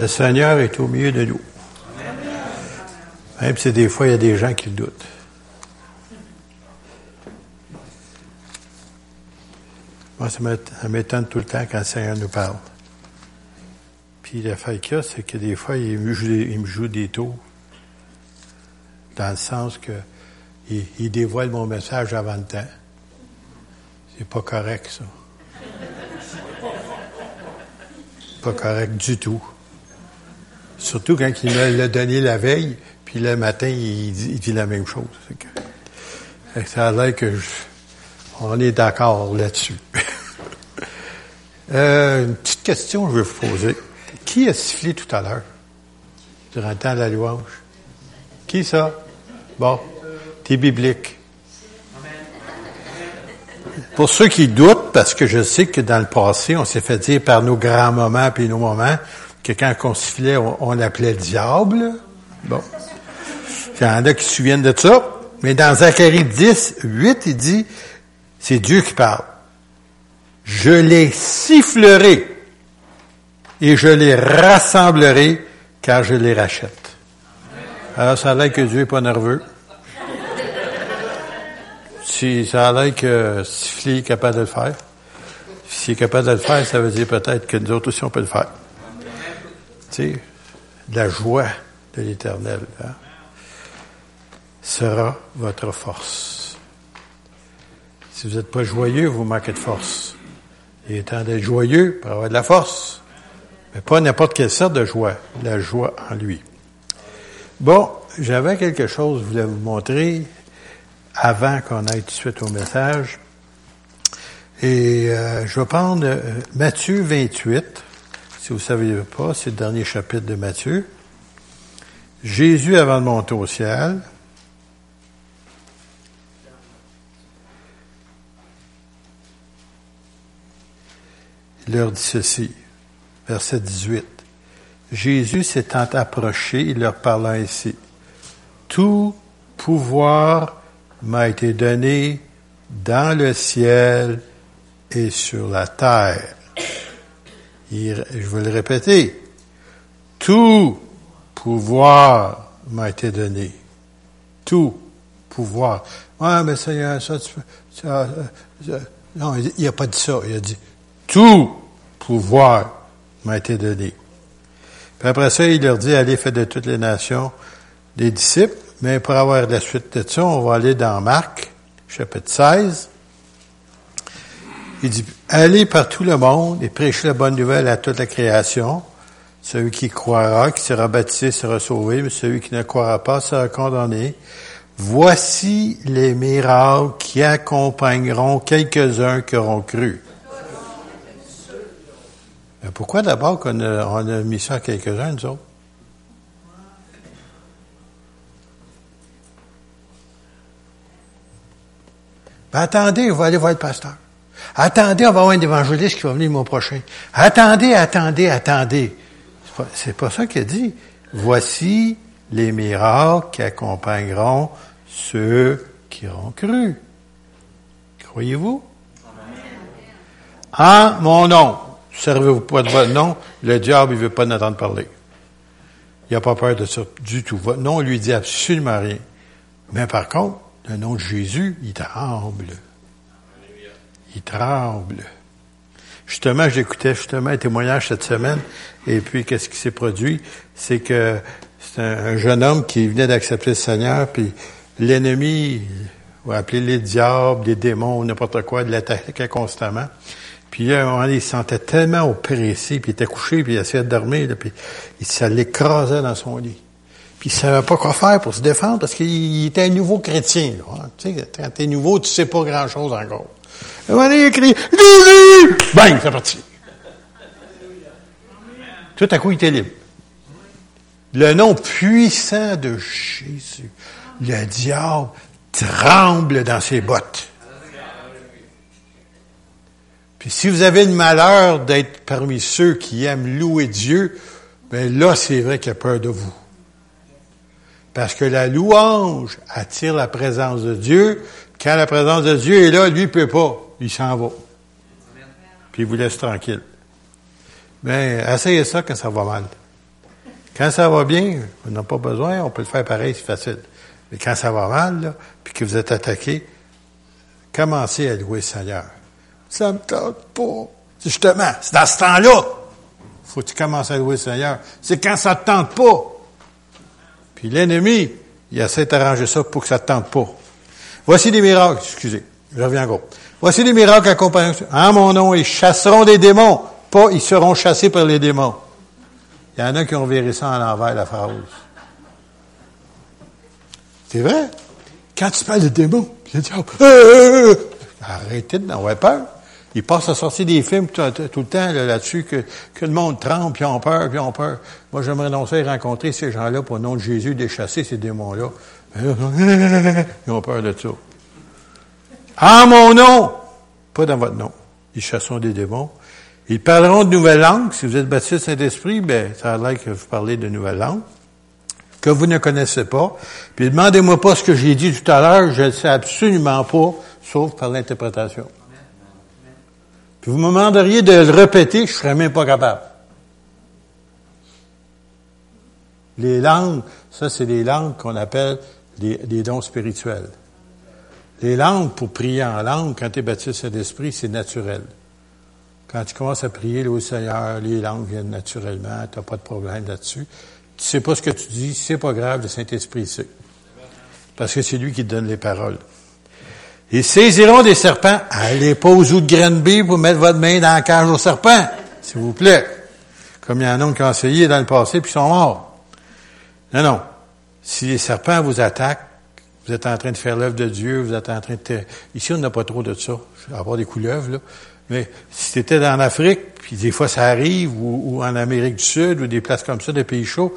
Le Seigneur est au milieu de nous. Même si des fois, il y a des gens qui le doutent. Moi, ça m'étonne tout le temps quand le Seigneur nous parle. Puis la fait qu'il y a, c'est que des fois, il me joue des, tours. Dans le sens que il, dévoile mon message avant le temps. C'est pas correct, ça. Pas correct du tout. Surtout quand il me l'a donné la veille, puis le matin, il, dit la même chose. ça a l'air que on est d'accord là-dessus. euh, une petite question que je vais vous poser. Qui a sifflé tout à l'heure? Durant le temps de la louange? Qui ça? Bon, t'es biblique. Pour ceux qui doutent, parce que je sais que dans le passé, on s'est fait dire par nos grands moments puis nos moments, que quand on sifflait, on, l'appelait le diable. Bon. Il y en a qui se souviennent de ça. Mais dans Zacharie 10, 8, il dit, c'est Dieu qui parle. Je les sifflerai et je les rassemblerai car je les rachète. Alors, ça a l'air que Dieu est pas nerveux. Si ça a l'air que siffler est capable de le faire. S'il est capable de le faire, ça veut dire peut-être que nous autres aussi on peut le faire la joie de l'Éternel hein, sera votre force. Si vous n'êtes pas joyeux, vous manquez de force. Il est temps d'être joyeux pour avoir de la force, mais pas n'importe quelle sorte de joie, la joie en lui. Bon, j'avais quelque chose que je vous montrer avant qu'on aille tout de suite au message. Et euh, je vais prendre euh, Matthieu 28. Si vous ne savez pas, c'est le dernier chapitre de Matthieu. Jésus, avant de monter au ciel, il leur dit ceci, verset 18. Jésus s'étant approché, il leur parla ainsi. Tout pouvoir m'a été donné dans le ciel et sur la terre je vais le répéter, tout pouvoir m'a été donné. Tout pouvoir. Ouais, mais Seigneur, ça, tu ça, non, il n'a pas dit ça. Il a dit, tout pouvoir m'a été donné. Puis après ça, il leur dit, allez, faites de toutes les nations des disciples. Mais pour avoir la suite de ça, on va aller dans Marc, chapitre 16. Il dit, allez par tout le monde et prêchez la bonne nouvelle à toute la création. Celui qui croira, qui sera baptisé, sera sauvé, mais celui qui ne croira pas sera condamné. Voici les miracles qui accompagneront quelques-uns qui auront cru. Mais pourquoi d'abord qu'on a, mis ça à quelques-uns, nous autres? Ben attendez, on va aller voir le pasteur. Attendez, on va avoir un évangéliste qui va venir le mois prochain. Attendez, attendez, attendez. C'est pas, pas ça qu'il dit. Voici les miracles qui accompagneront ceux qui auront cru. Croyez-vous? En mon nom. Servez-vous pas de votre nom. Le diable, il veut pas n'entendre parler. Il n'a pas peur de ça du tout. Votre nom lui dit absolument rien. Mais par contre, le nom de Jésus, il tremble il tremble. Justement, j'écoutais justement un témoignage cette semaine, et puis qu'est-ce qui s'est produit? C'est que c'est un, jeune homme qui venait d'accepter le Seigneur, puis l'ennemi, va appeler les diables, les démons, n'importe quoi, de l'attaquait constamment. Puis là, il se sentait tellement oppressé, puis il était couché, puis il essayait de dormir, puis ça l'écrasait dans son lit. Puis il savait pas quoi faire pour se défendre, parce qu'il était un nouveau chrétien. Là, Tu sais, quand t'es nouveau, tu sais pas grand-chose encore. Un moment donné, il crie! Bang, c'est parti. Tout à coup, il était libre. Le nom puissant de Jésus. Le diable tremble dans ses bottes. Puis si vous avez le malheur d'être parmi ceux qui aiment louer Dieu, ben là, c'est vrai qu'il a peur de vous. Parce que la louange attire la présence de Dieu. Quand la présence de Dieu est là, lui ne peut pas il s'en va. Puis il vous laisse tranquille. Mais essayez ça quand ça va mal. Quand ça va bien, on n'a pas besoin, on peut le faire pareil, c'est facile. Mais quand ça va mal, là, puis que vous êtes attaqué, commencez à louer le Seigneur. Ça me tente pas. Justement, c'est dans ce temps-là. Faut que tu commences à louer le Seigneur. C'est quand ça te tente pas. Puis l'ennemi, il essaie d'arranger ça pour que ça te tente pas. Voici des miracles, excusez, je reviens gros. Voici des miracles accompagnés. En mon nom, ils chasseront des démons. Pas, ils seront chassés par les démons. Il y en a qui ont viré ça en l'envers, la phrase. C'est vrai? Quand tu parles de démons, le diable, euh, euh, euh, arrêtez d'avoir peur. Ils passent à sortir des films tout, le temps là-dessus que, le monde trempe, puis ont peur, puis ont peur. Moi, j'aimerais non ça rencontrer ces gens-là pour le nom de Jésus, de chasser ces démons-là. Ils ont peur de ça. En mon nom, pas dans votre nom. Ils chasseront des démons. Ils parleront de nouvelles langues. Si vous êtes baptisé Saint-Esprit, ben, ça a l'air que vous parlez de nouvelles langues que vous ne connaissez pas. Puis demandez-moi pas ce que j'ai dit tout à l'heure, je ne sais absolument pas, sauf par l'interprétation. Puis vous me demanderiez de le répéter, je ne serais même pas capable. Les langues, ça c'est les langues qu'on appelle des, dons spirituels. Les langues, pour prier en langue, quand tu es baptisé d'esprit, c'est naturel. Quand tu commences à prier au Seigneur, les langues viennent naturellement, tu n'as pas de problème là-dessus. Tu sais pas ce que tu dis, c'est pas grave, le Saint-Esprit sait. Parce que c'est lui qui te donne les paroles. Ils saisiront des serpents. Allez pas aux de Granby pour mettre votre main dans la cage au serpent, s'il vous plaît. Comme il y en a qui ont essayé dans le passé puis sont morts. Non, non. Si les serpents vous attaquent, vous êtes en train de faire l'œuvre de Dieu, vous êtes en train de... Ici, on n'a pas trop de ça, à part des couleuvres, là. Mais si tu étais en Afrique, puis des fois ça arrive, ou, en Amérique du Sud, ou des places comme ça, des pays chauds,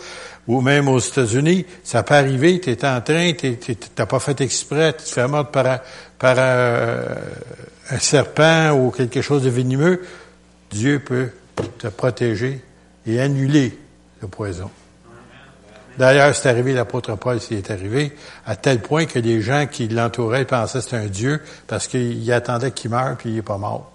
ou même aux États-Unis, ça peut arriver, tu es en train, tu n'as pas fait exprès, tu te fais mordre par, par un serpent ou quelque chose de venimeux, Dieu peut te protéger et annuler le poison. D'ailleurs, c'est arrivé, l'apôtre Paul s'y est arrivé, à tel point que les gens qui l'entouraient pensaient que c'était un Dieu parce qu'ils attendaient qu'il meure puis il n'est pas mort.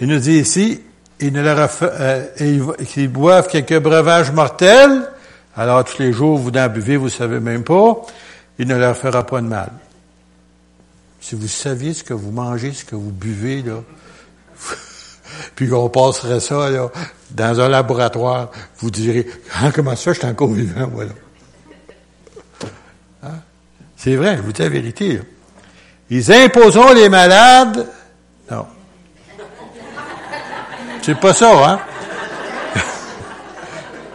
Il nous dit ici, il ne leur euh, boivent quelques breuvages mortels, alors tous les jours vous en buvez, vous savez même pas, il ne leur fera pas de mal. Si vous saviez ce que vous mangez, ce que vous buvez, là, puis qu'on passerait ça là, dans un laboratoire, vous direz, ah, comment ça, je suis encore vivant, voilà. Hein? C'est vrai, je vous dis la vérité. Ils imposeront les malades. Non. C'est pas ça, hein?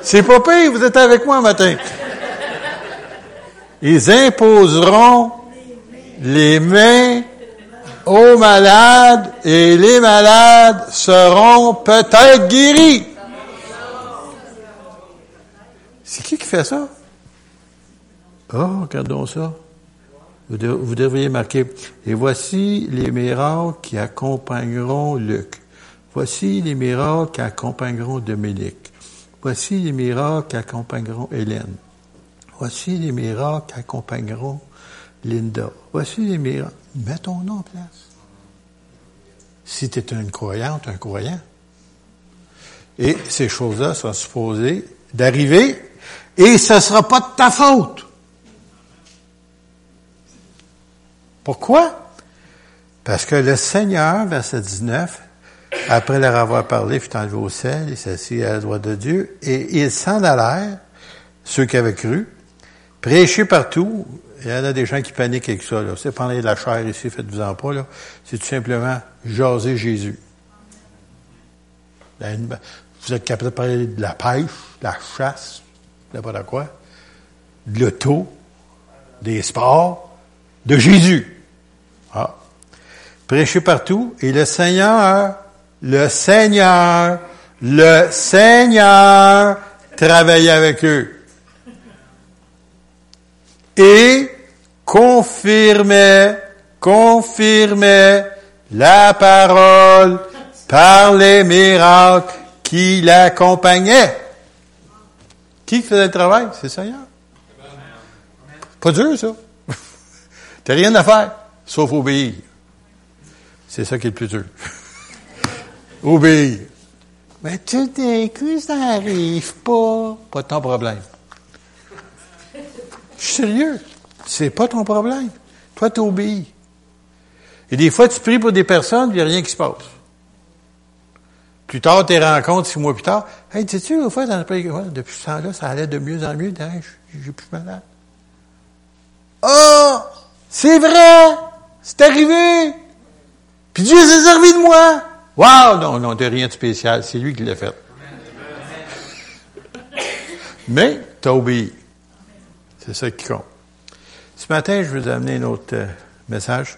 C'est pas pire, vous êtes avec moi matin. Ils imposeront les mains aux malades et les malades seront peut-être guéris. C'est qui qui fait ça? Oh, regardons ça. Vous, vous devriez marquer. Et voici les miracles qui accompagneront Luc. Voici les miracles qui accompagneront Dominique. Voici les miracles qui accompagneront Hélène. Voici les miracles qui accompagneront Linda. Voici les miracles. Mets ton nom en place. Si tu es une croyante, un croyant. Et ces choses-là sont supposées d'arriver et ce ne sera pas de ta faute. Pourquoi? Parce que le Seigneur, verset 19, après leur avoir parlé, fut enlevé au ciel, il s'assit à la droite de Dieu, et ils s'en allèrent, ceux qui avaient cru, prêcher partout. Il y en a des gens qui paniquent avec ça. C'est parler de la chair ici, faites-vous-en pas. C'est tout simplement jaser Jésus. Vous êtes capable de parler de la pêche, de la chasse, n'importe quoi, de l'auto, des sports, de Jésus. Ah. Prêchez partout, et le Seigneur le Seigneur, le Seigneur travaillait avec eux. Et confirmait, confirmait la parole par les miracles qui l'accompagnaient. Qui faisait le travail? C'est le Seigneur. Pas dur, ça. T'as rien à faire, sauf obéir. C'est ça qui est le plus dur. Obéir. Mais tout d'un coup, ça n'arrive pas. Pas ton problème. Sérieux. C'est pas ton problème. Toi, tu obéis. Et des fois, tu pries pour des personnes, il n'y a rien qui se passe. Plus tard, tes rencontres, six mois plus tard, hey, sais-tu, au fait, dans le depuis ce temps-là, ça allait de mieux en mieux, j'ai plus malade. Oh! C'est vrai! C'est arrivé! Puis Dieu s'est servi de moi! Wow! Non, non, de rien de spécial. C'est lui qui l'a fait. Mais, t'as obéi. C'est ça qui compte. Ce matin, je vais vous amener un autre euh, message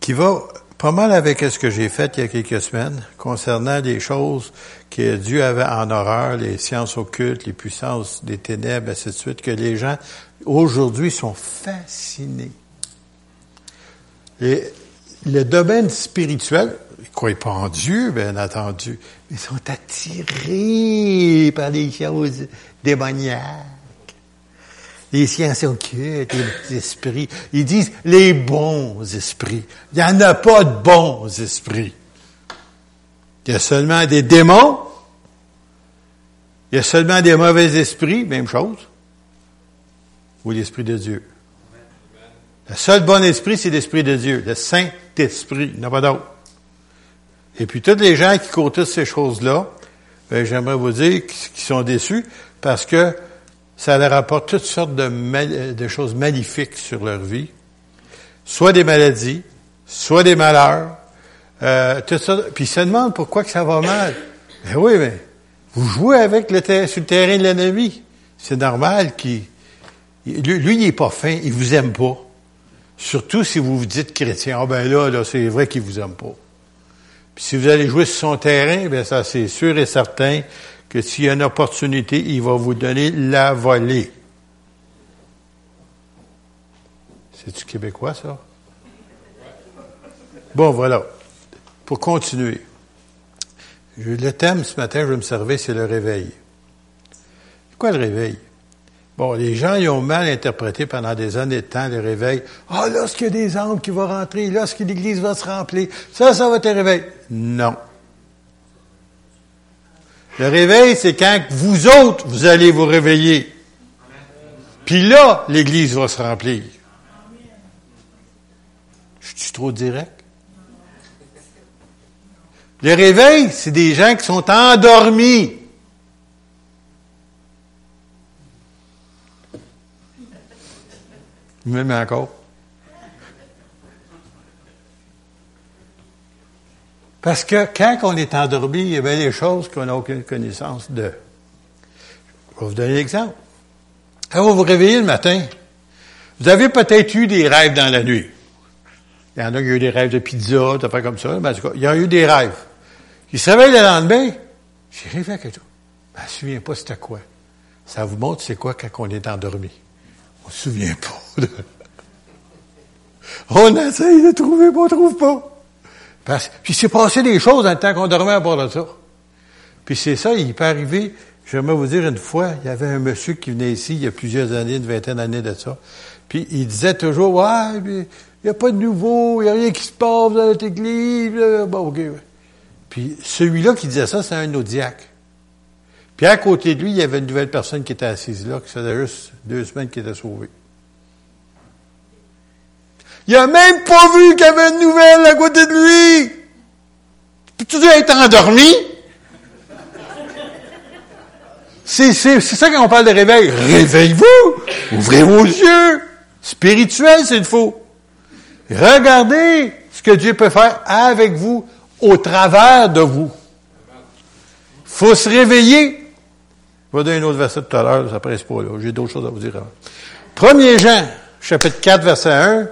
qui va pas mal avec ce que j'ai fait il y a quelques semaines concernant des choses que Dieu avait en horreur, les sciences occultes, les puissances des ténèbres, ainsi de suite, que les gens aujourd'hui sont fascinés. Et le domaine spirituel, ils ne croient pas en Dieu, bien entendu, mais ils sont attirés par les choses démoniaques les sciences occultes, les esprits. Ils disent les bons esprits. Il n'y en a pas de bons esprits. Il y a seulement des démons. Il y a seulement des mauvais esprits, même chose. Ou l'Esprit de Dieu. Le seul bon esprit, c'est l'Esprit de Dieu, le Saint-Esprit. Il n'y en a pas d'autre. Et puis, tous les gens qui courent ces choses-là, ben, j'aimerais vous dire qu'ils sont déçus parce que ça leur apporte toutes sortes de, de choses magnifiques sur leur vie, soit des maladies, soit des malheurs, euh, tout ça. Puis ils se demandent pourquoi que ça va mal. Ben oui, mais vous jouez avec le sur le terrain de l'ennemi. C'est normal qu'il... Lui, il est pas fin, il vous aime pas. Surtout si vous vous dites chrétien. Ah ben là, là, c'est vrai qu'il vous aime pas. Puis si vous allez jouer sur son terrain, ben ça c'est sûr et certain que s'il y a une opportunité, il va vous donner la volée. C'est-tu québécois, ça? Bon, voilà. Pour continuer. Le thème ce matin, je vais me servir, c'est le réveil. Quoi le réveil? Bon, les gens, ils ont mal interprété pendant des années de temps le réveil. Ah, lorsqu'il y a des âmes qui vont rentrer, lorsque l'Église va se remplir, ça, ça va être un réveil. Non. Le réveil, c'est quand vous autres, vous allez vous réveiller. Puis là, l'Église va se remplir. Je suis trop direct? Le réveil, c'est des gens qui sont endormis. Encore. Parce que quand on est endormi, il y a des choses qu'on n'a aucune connaissance de. Je vais vous donner un exemple. Quand vous vous réveillez le matin, vous avez peut-être eu des rêves dans la nuit. Il y en a qui ont eu des rêves de pizza, des affaires comme ça. Mais en tout cas, il y a eu des rêves. Ils se réveillent le lendemain. J'ai rêvé à quelque chose. Je ne me souviens pas c'était quoi. Ça vous montre c'est quoi quand on est endormi. On ne se souvient pas. on essaye de trouver, mais on ne trouve pas. Parce, puis s'est passé des choses dans le temps qu'on dormait à bord de ça. Puis c'est ça, il peut arriver, j'aimerais vous dire une fois, il y avait un monsieur qui venait ici il y a plusieurs années, une vingtaine d'années de ça. Puis il disait toujours, ouais, il n'y a pas de nouveau, il n'y a rien qui se passe dans notre église. Bon, OK. Puis celui-là qui disait ça, c'est un audiaque. Puis à côté de lui, il y avait une nouvelle personne qui était assise là, qui faisait juste deux semaines qu'il était sauvé. Il a même pas vu qu'il y avait une nouvelle à côté de lui. Tu dois être endormi? C'est, c'est, c'est ça quand on parle de réveil. Réveillez-vous. Ouvrez vos yeux. Spirituel, c'est le faux. Regardez ce que Dieu peut faire avec vous, au travers de vous. faut se réveiller. Je vais donner un autre verset tout à l'heure, ça presse pas là. J'ai d'autres choses à vous dire avant. 1 Jean, chapitre 4, verset 1.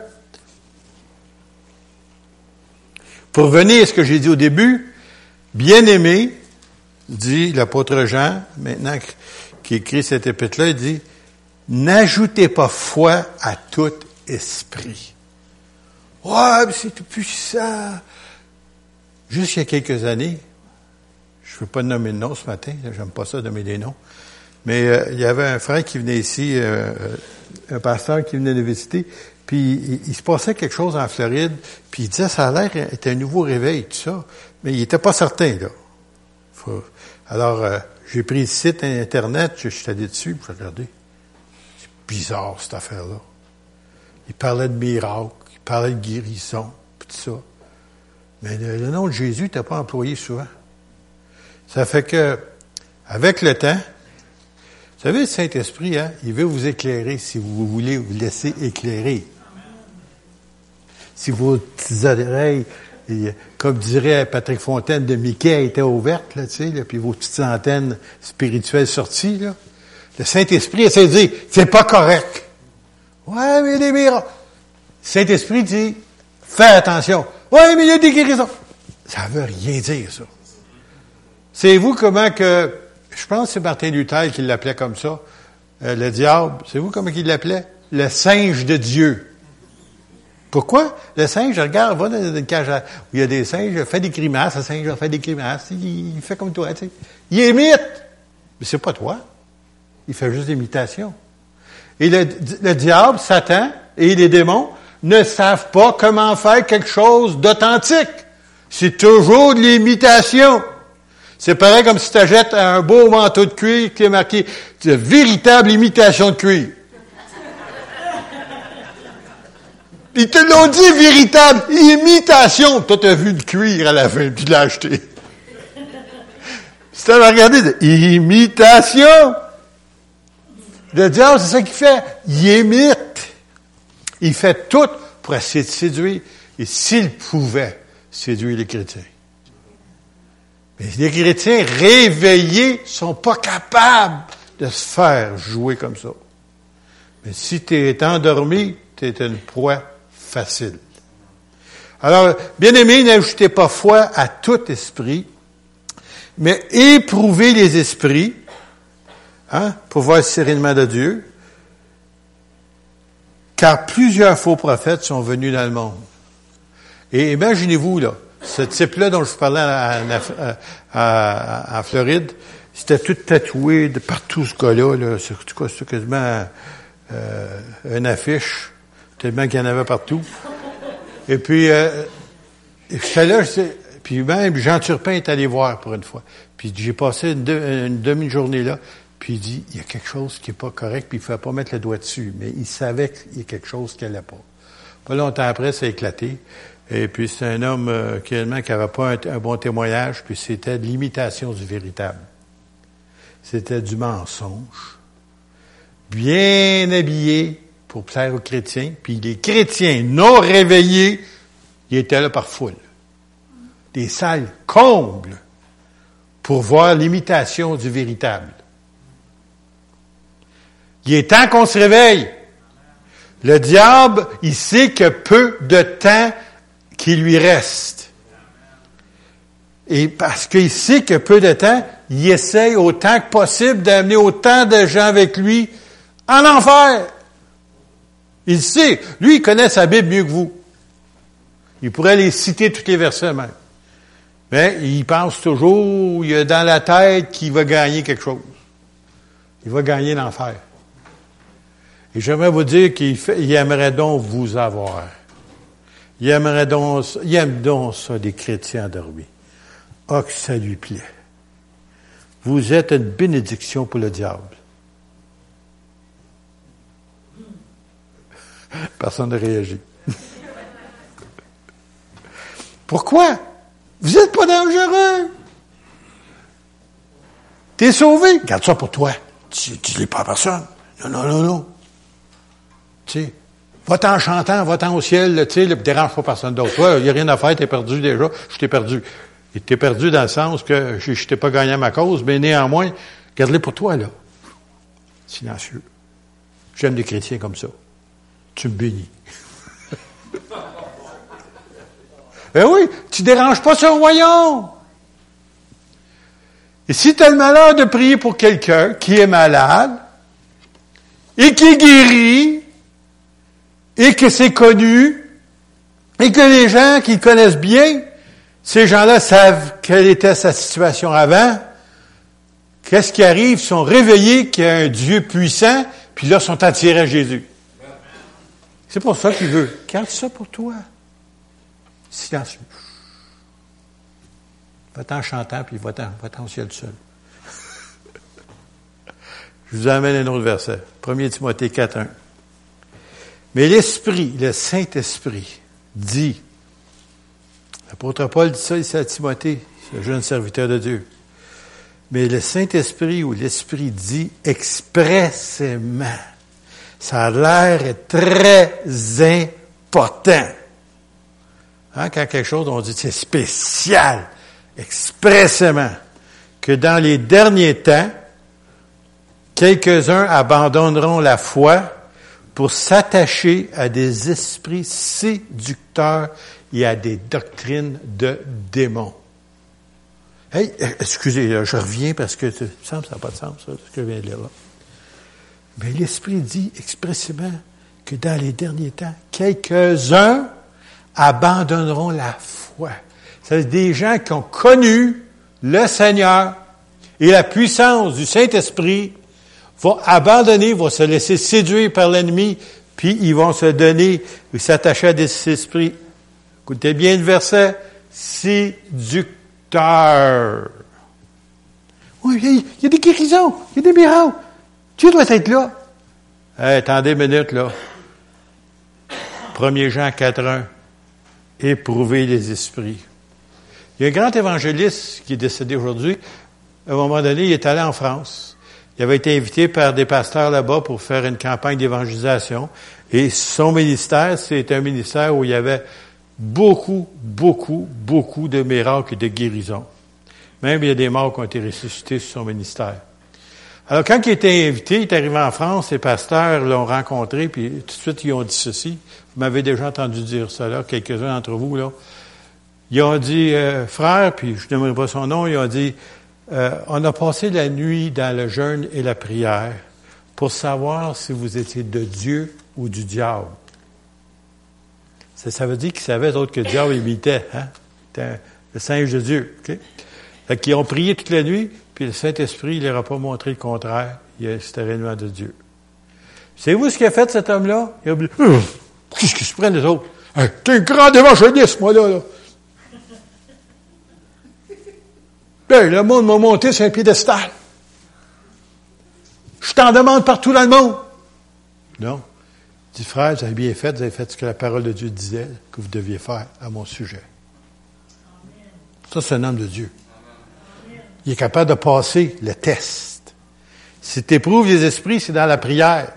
Pour venir à ce que j'ai dit au début, bien-aimé, dit l'apôtre Jean, maintenant qui écrit cette épître-là, il dit, n'ajoutez pas foi à tout esprit. Ouais, mais c'est tout puissant. Jusqu'il y a quelques années, je ne veux pas nommer de nom ce matin, j'aime pas ça nommer des noms, mais euh, il y avait un frère qui venait ici, euh, euh, un pasteur qui venait de visiter, puis il, se passait quelque chose en Floride, puis il disait ça a l'air était un nouveau réveil, tout ça. Mais il n'était pas certain, là. Alors, euh, j'ai pris le site Internet, je suis allé dessus, puis j'ai. C'est bizarre, cette affaire-là. Il parlait de miracles, il parlait de guérison, puis tout ça. Mais le, nom de Jésus n'était pas employé souvent. Ça fait que, avec le temps, vous savez, le Saint-Esprit, hein, il veut vous éclairer si vous voulez vous laisser éclairer. Si vos petites oreilles comme dirait Patrick Fontaine de Mickey, était ouverte, là, tu sais, puis vos petites antennes spirituelles sorties, là. Le Saint-Esprit essaie de dire, c'est pas correct. Ouais, mais il y a des miracles. Saint-Esprit dit, fais attention. Ouais, mais il y a des guérisons. Ça veut rien dire, ça. C'est vous comment que, je pense que c'est Martin Luther qui l'appelait comme ça, euh, le diable, c'est vous comment il l'appelait? Le singe de Dieu. Pourquoi? Le singe, regarde, va dans une cage où il y a des singes, fait des grimaces, le singe fait des grimaces, il, fait comme toi, tu sais. Il imite! Mais c'est pas toi. Il fait juste l'imitation. Et le, le, diable, Satan et les démons ne savent pas comment faire quelque chose d'authentique. C'est toujours de l'imitation. C'est pareil comme si tu achètes un beau manteau de cuir qui est marqué de véritable imitation de cuir. Ils te l'ont dit véritable imitation. Toi, t'as vu le cuir à la fin, tu l'as acheté. Si t'avais regardé, imitation. Le diable, c'est ça qu'il fait. Il imite. Il fait tout pour essayer de séduire. Et s'il pouvait séduire les chrétiens. Mais les chrétiens réveillés sont pas capables de se faire jouer comme ça. Mais si tu es endormi, tu es une proie facile. Alors, bien aimé, n'ajoutez pas foi à tout esprit, mais éprouvez les esprits, hein, pour voir sereinement de Dieu, car plusieurs faux prophètes sont venus dans le monde. Et imaginez-vous, là, ce type-là dont je vous parlais à, Floride, c'était tout tatoué de partout, ce gars-là, là, c'est quasiment euh, une affiche tellement qu'il y en avait partout. Et puis, euh, j'étais là, puis même Jean Turpin est allé voir pour une fois. Puis j'ai passé une, demi-journée là, puis il dit, il y a quelque chose qui est pas correct, puis il ne fallait pas mettre le doigt dessus. Mais il savait qu'il y a quelque chose qui n'allait pas. Pas longtemps après, ça a éclaté. Et puis c'est un homme euh, qui n'avait pas un, un, bon témoignage, puis c'était de l'imitation du véritable. C'était du mensonge. Bien habillé, pour plaire aux chrétiens, puis les chrétiens non réveillés, ils étaient là par foule. Des salles combles pour voir l'imitation du véritable. Il est temps qu'on se réveille. Le diable, il sait que peu de temps qui lui reste. Et parce qu'il sait que peu de temps, il essaye autant que possible d'amener autant de gens avec lui en enfer. Il sait. Lui, il connaît sa Bible mieux que vous. Il pourrait les citer tous les versets même. Mais il pense toujours, il a dans la tête qu'il va gagner quelque chose. Il va gagner l'enfer. Et j'aimerais vous dire qu'il aimerait donc vous avoir. Il aimerait donc, il aime donc ça des chrétiens endormis. Oh, que ça lui plaît. Vous êtes une bénédiction pour le diable. Personne ne réagit. Pourquoi? Vous n'êtes pas dangereux. T'es sauvé. Garde ça pour toi. Tu ne l'es pas à personne. Non, non, non, non. Tu sais, va-t'en en chantant, va-t'en au ciel, tu sais, dérange pas personne d'autre. il n'y a rien à faire, t'es perdu déjà. Je t'ai perdu. Et t'es perdu dans le sens que je, ne t'ai pas gagné à ma cause, mais néanmoins, garde-les pour toi, là. Silencieux. J'aime des chrétiens comme ça tu me bénis. eh oui, tu déranges pas ce royaume. Et si tu as le malheur de prier pour quelqu'un qui est malade, et qui est guéri, et que c'est connu, et que les gens qui connaissent bien, ces gens-là savent quelle était sa situation avant, qu'est-ce qui arrive, sont réveillés qu'il y a un Dieu puissant, puis là, sont attirés à Jésus. C'est pour ça qu'il veut. Garde ça pour toi. Silencieux. Va-t'en en chantant, puis va-t'en, va-t'en au ciel seul. Je vous amène un autre verset. 1 Timothée 4, 1. Mais l'Esprit, le Saint-Esprit, dit, l'apôtre Paul dit ça ici à Timothée, ce jeune serviteur de Dieu. Mais le Saint-Esprit ou l'Esprit dit expressément. Ça a l'air très important. Hein, quand quelque chose, on dit c'est spécial, expressément, que dans les derniers temps, quelques-uns abandonneront la foi pour s'attacher à des esprits séducteurs et à des doctrines de démons. Hey, excusez, je reviens parce que ça n'a pas de sens, ça, ce que je viens de lire là. Mais l'Esprit dit expressément que dans les derniers temps, quelques-uns abandonneront la foi. C'est des gens qui ont connu le Seigneur et la puissance du Saint-Esprit vont abandonner, vont se laisser séduire par l'ennemi, puis ils vont se donner, s'attacher à des esprits. Écoutez bien le verset, séducteurs oui, il y, a des guérisons, il y a des miracles. Dieu doit être là. attendez une minute, là. 1 Jean 4.1. Éprouver les esprits. Il y a un grand évangéliste qui est décédé aujourd'hui. À un moment donné, il est allé en France. Il avait été invité par des pasteurs là-bas pour faire une campagne d'évangélisation. Et son ministère, c'est un ministère où il y avait beaucoup, beaucoup, beaucoup de miracles et de guérisons. Même il y a des morts qui ont été ressuscités sur son ministère. Alors, quand il était invité, il est arrivé en France, les pasteurs l'ont rencontré, puis tout de suite, ils ont dit ceci. Vous m'avez déjà entendu dire cela, quelques-uns d'entre vous, là. Ils ont dit, euh, frère, puis je n'aimerais pas son nom, ils ont dit, euh, on a passé la nuit dans le jeûne et la prière pour savoir si vous étiez de Dieu ou du diable. Ça, veut dire qu'ils savaient d'autres que le diable imitait. Hein? Le singe de Dieu. Okay? Fait qu'ils ont prié toute la nuit, puis le Saint-Esprit, il leur a pas montré le contraire. C'était réellement de Dieu. Savez-vous ce qu'a fait cet homme-là? Il a dit, hum, qu'est-ce qu'ils se prennent les autres? T'es un grand évangéliste, moi, là. là. ben, le monde m'a monté sur un piédestal. Je t'en demande partout dans le monde. Non dit, frère, vous avez bien fait, vous avez fait ce que la parole de Dieu disait que vous deviez faire à mon sujet. Ça, c'est un homme de Dieu. Il est capable de passer le test. Si tu éprouves les esprits, c'est dans la prière.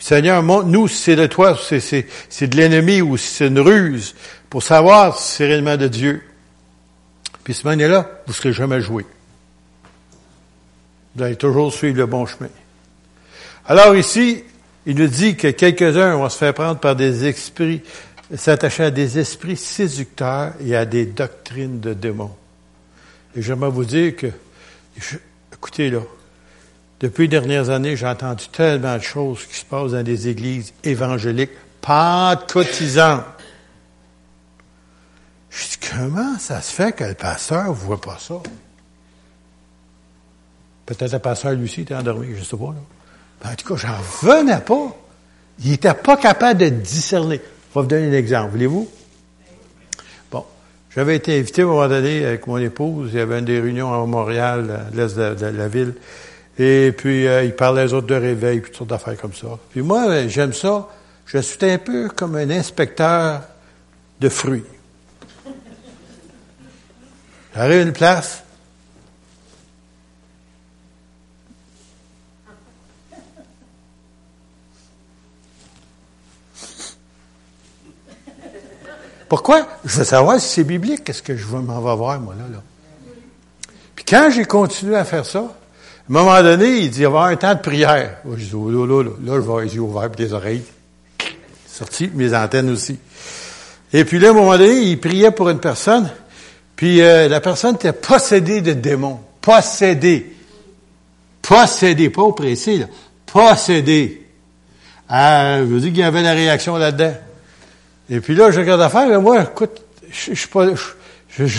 Seigneur, montre-nous si c'est de toi, si c'est de l'ennemi ou si c'est une ruse, pour savoir si c'est réellement de Dieu. Puis ce moment-là, vous ne serez jamais joué. Vous allez toujours suivre le bon chemin. Alors ici, il nous dit que quelques-uns vont se faire prendre par des esprits, s'attacher à des esprits séducteurs et à des doctrines de démons. Et j'aimerais vous dire que, écoutez là, depuis les dernières années, j'ai entendu tellement de choses qui se passent dans des églises évangéliques, pas cotisant. Je dis, comment ça se fait que le pasteur ne voit pas ça? Peut-être le pasteur, lui aussi, était endormi, je ne sais pas. Là. En tout cas, j'en revenais pas. Il n'était pas capable de discerner. Je vais vous donner un exemple, voulez-vous? J'avais été invité à un moment donné avec mon épouse. Il y avait une des réunions à Montréal, à l'est de, la ville. Et puis, euh, il parlait aux autres de réveil, puis toutes sortes d'affaires comme ça. Puis moi, j'aime ça. Je suis un peu comme un inspecteur de fruits. J'arrive à une place, Pourquoi? Je veux savoir si c'est biblique, qu'est-ce que je m'en vais voir, moi, là, là? Puis quand j'ai continué à faire ça, à un moment donné, il dit, il va y avoir un temps de prière. je dis, oh, là, là, là, là, je vais avoir les yeux ouverts oreilles. Sorti, mes antennes aussi. Et puis là, à un moment donné, il priait pour une personne, puis euh, la personne était possédée de démons. Possédée. Possédée, pas oppressée, là. Possédée. Ah, je veux dire qu'il y avait la réaction là-dedans. Et puis là, je regarde à faire, mais moi, écoute, je, je suis pas,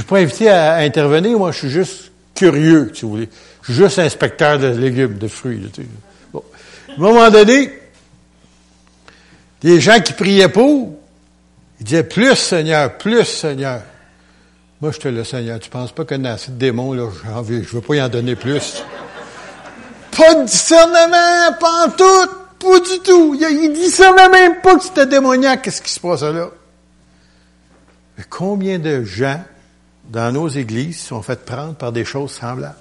pas invité à, intervenir, moi, je suis juste curieux, si vous voulez. Je suis juste inspecteur de légumes, de fruits. Tu bon. À un moment donné, les gens qui priaient pour, ils disaient plus Seigneur, plus Seigneur. Moi, je te le Seigneur. Tu penses pas qu'on a assez de démons, là? Je veux pas y en donner plus. Pas de discernement, pas en tout, pas du tout. Il, il discernait même pas que c'était démoniaque. Qu'est-ce qui se passe là? Mais combien de gens dans nos églises sont fait prendre par des choses semblables?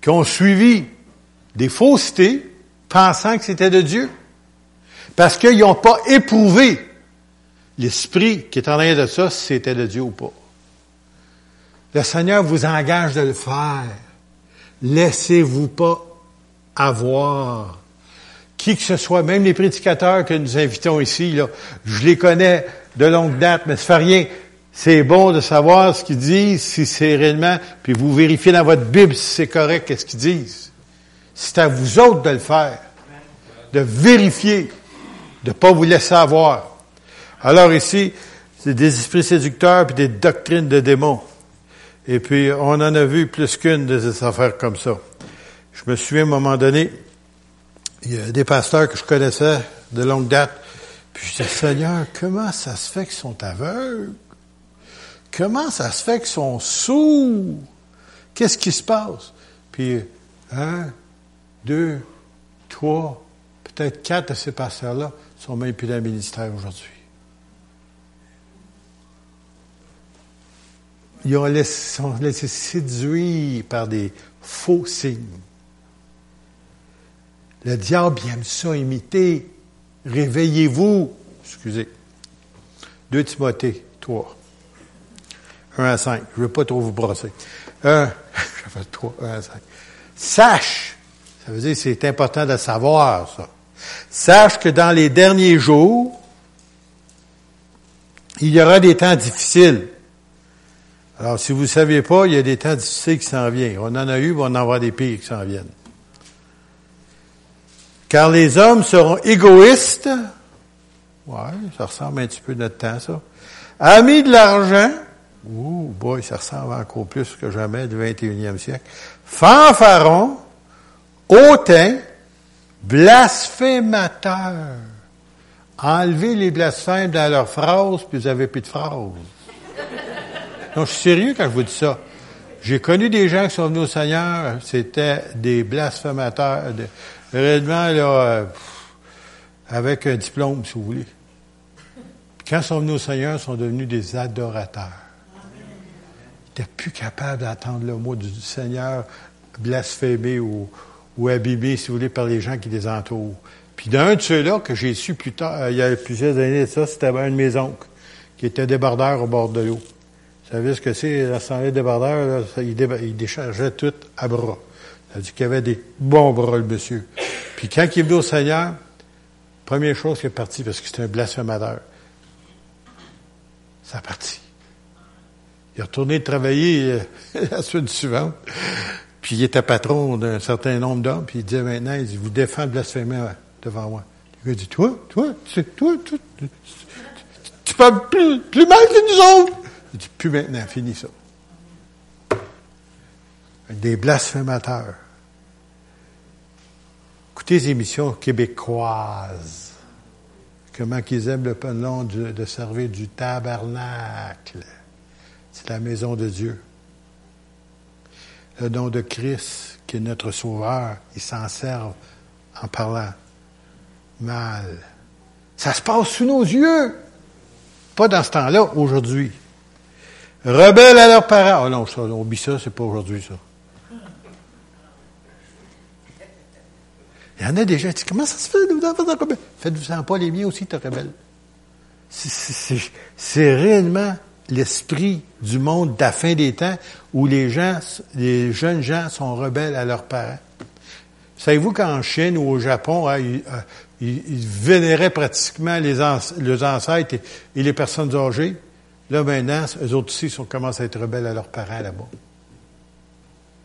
Qui ont suivi des faussetés pensant que c'était de Dieu. Parce qu'ils n'ont pas éprouvé l'esprit qui est en arrière de ça, si c'était de Dieu ou pas. Le Seigneur vous engage de le faire. Laissez-vous pas avoir. Qui que ce soit, même les prédicateurs que nous invitons ici, là, je les connais de longue date, mais ça fait rien. C'est bon de savoir ce qu'ils disent, si c'est réellement, puis vous vérifiez dans votre Bible si c'est correct, qu'est-ce qu'ils disent. C'est à vous autres de le faire, de vérifier, de pas vous laisser avoir. Alors ici, c'est des esprits séducteurs puis des doctrines de démons. Et puis, on en a vu plus qu'une de ces affaires comme ça. Je me souviens à un moment donné, il y a des pasteurs que je connaissais de longue date, puis je disais, Seigneur, comment ça se fait qu'ils sont aveugles? Comment ça se fait qu'ils sont sourds? Qu'est-ce qui se passe? Puis, un, deux, trois, peut-être quatre de ces pasteurs-là sont même plus dans le ministère aujourd'hui. Ils ont laissé, sont laissés séduire par des faux signes. Le diable aime ça imiter. Réveillez-vous. Excusez. 2 Timothée 3. 1 à 5. Je ne veux pas trop vous brosser. 1, je fais 3, 1 à 5. Sache, ça veut dire c'est important de savoir ça. Sache que dans les derniers jours, il y aura des temps difficiles. Alors, si vous ne saviez pas, il y a des temps difficiles qui s'en viennent. On en a eu, mais on en aura des pires qui s'en viennent. Car les hommes seront égoïstes. Ouais, ça ressemble un petit peu à notre temps, ça. Amis de l'argent. Ouh, boy, ça ressemble encore plus que jamais du 21e siècle. Fanfarons, hautains, blasphémateurs. Enlevez les blasphèmes dans leurs phrases, puis vous avez plus de phrases. Non, je suis sérieux quand je vous dis ça. J'ai connu des gens qui sont venus au Seigneur, c'était des blasphémateurs, réellement, là, euh, avec un diplôme, si vous voulez. Puis quand ils sont venus au Seigneur, ils sont devenus des adorateurs. Ils n'étaient plus capables d'entendre le mot du Seigneur blasphémé ou, ou abîmé, si vous voulez, par les gens qui les entourent. Puis d'un de ceux-là, que j'ai su plus tard, il y a plusieurs années de ça, c'était un de mes oncles, qui était débardeur au bord de l'eau. Vous savez ce que c'est, l'assemblée débardeur, là, il, déchargeait tout à bras. Dit qu'il avait des bons bras, le monsieur. Puis quand il est venu au Seigneur, première chose qui est partie, parce que c'était un blasphémateur, ça a parti. Il est retourné travailler euh, la semaine suivante, puis il était patron d'un certain nombre d'hommes, puis il disait maintenant, il vous défend le blasphémé devant moi. Il dit, toi, toi, tu, toi, toi, tu, tu parles plus, plus mal que nous autres. Il dit, plus maintenant, fini ça. Des blasphémateurs. Écoutez les émissions québécoises. Comment qu'ils aiment le nom de servir du tabernacle. C'est la maison de Dieu. Le nom de Christ, qui est notre sauveur, ils s'en servent en parlant mal. Ça se passe sous nos yeux. Pas dans ce temps-là, aujourd'hui. Rebelles à leurs parents. Oh non, ça, on oublie ça, c'est pas aujourd'hui, ça. Il y en a déjà dit, comment ça se fait, nous enfants rebelles? Faites-vous pas les miens aussi, t'es rebelle. C'est réellement l'esprit du monde de la fin des temps où les gens, les jeunes gens sont rebelles à leurs parents. Savez-vous qu'en Chine ou au Japon, hein, ils, euh, ils, vénéraient pratiquement les, ancêtres et, et, les personnes âgées? Là, maintenant, eux autres aussi sont, commencent à être rebelles à leurs parents là-bas.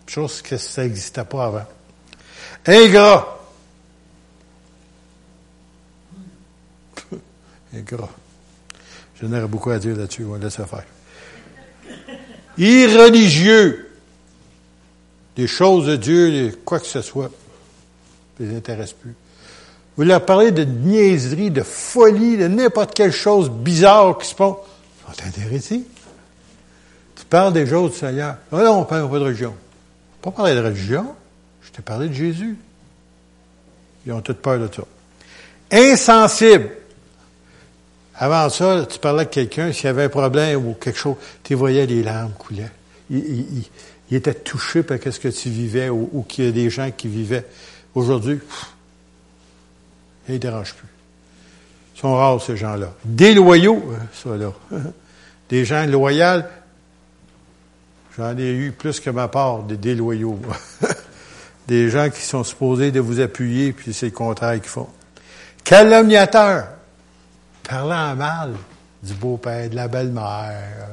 Chose que ça n'existait pas avant. Ingrat. Ingrat. Je n'aurais beaucoup à dire là-dessus, on va laisser faire. Irreligieux. Des choses de Dieu, quoi que ce soit, ne les intéresse plus. Vous leur parlez de niaiserie, de folie, de n'importe quelle chose bizarre qui se passe sont intéressés. Tu parles des choses du Seigneur. Ah non, on ne parle pas de religion. Pas parler de religion. Je t'ai parlé de Jésus. Ils ont toute peur de ça. Insensible. Avant ça, tu parlais de quelqu'un, s'il y avait un problème ou quelque chose, tu voyais les larmes couler. Il, était touché par ce que tu vivais ou, qu'il y a des gens qui vivaient. Aujourd'hui, il ne dérange plus. Ils sont rares, ces gens-là. Des loyaux, euh, ça là. Des gens loyaux, j'en ai eu plus que ma part, des déloyaux. des gens qui sont supposés de vous appuyer, puis c'est le contraire qu'ils font. Calomniateur, parlant mal du beau-père, de la belle-mère,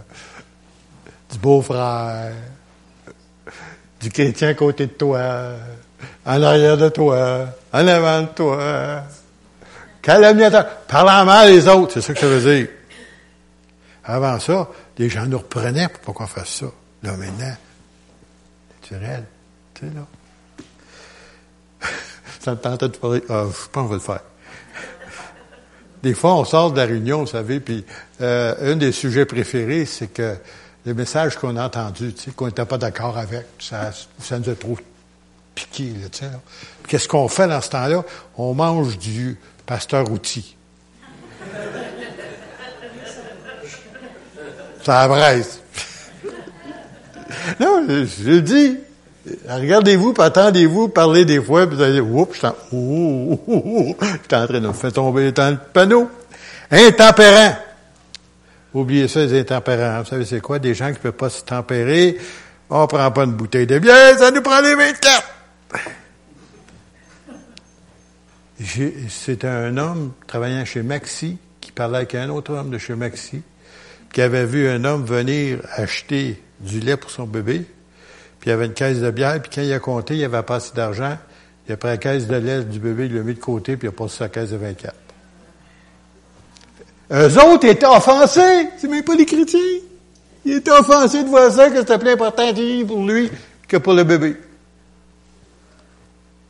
du beau-frère, du chrétien à côté de toi, en arrière de toi, en avant de toi. Calomniateur, parlant mal les autres, c'est ça que ça veut dire. Avant ça, les gens nous reprenaient pour pas qu'on fasse ça. Là, maintenant, naturel, tu sais, là. ça me tentait de parler, ah, je pense qu'on va le faire. Des fois, on sort de la réunion, vous savez, puis euh, un des sujets préférés, c'est que le message qu'on a entendu, tu sais, qu'on n'était pas d'accord avec, ça, ça nous a trop piqué, tu sais. Qu'est-ce qu'on fait dans ce temps-là? On mange du pasteur outil. Ça abraise. non, je, le dis. Regardez-vous, puis attendez-vous, parlez des fois, puis vous allez dire, oups, je suis en train de me faire tomber dans le panneau. Intempérant. Oubliez ça, les intempérants. Vous savez, c'est quoi? Des gens qui ne peuvent pas se tempérer. On prend pas une bouteille de bière, ça nous prend les 24. C'est un homme travaillant chez Maxi qui parlait avec un autre homme de chez Maxi qui avait vu un homme venir acheter du lait pour son bébé, puis il y avait une caisse de bière, puis quand il a compté, il avait pas assez d'argent, il a pris la caisse de lait du bébé, il l'a mis de côté, puis il a passé sa caisse de 24. Eux autres étaient offensés, c'est même pas les chrétiens. Ils étaient offensés de voir ça, que c'était plus important pour lui que pour le bébé.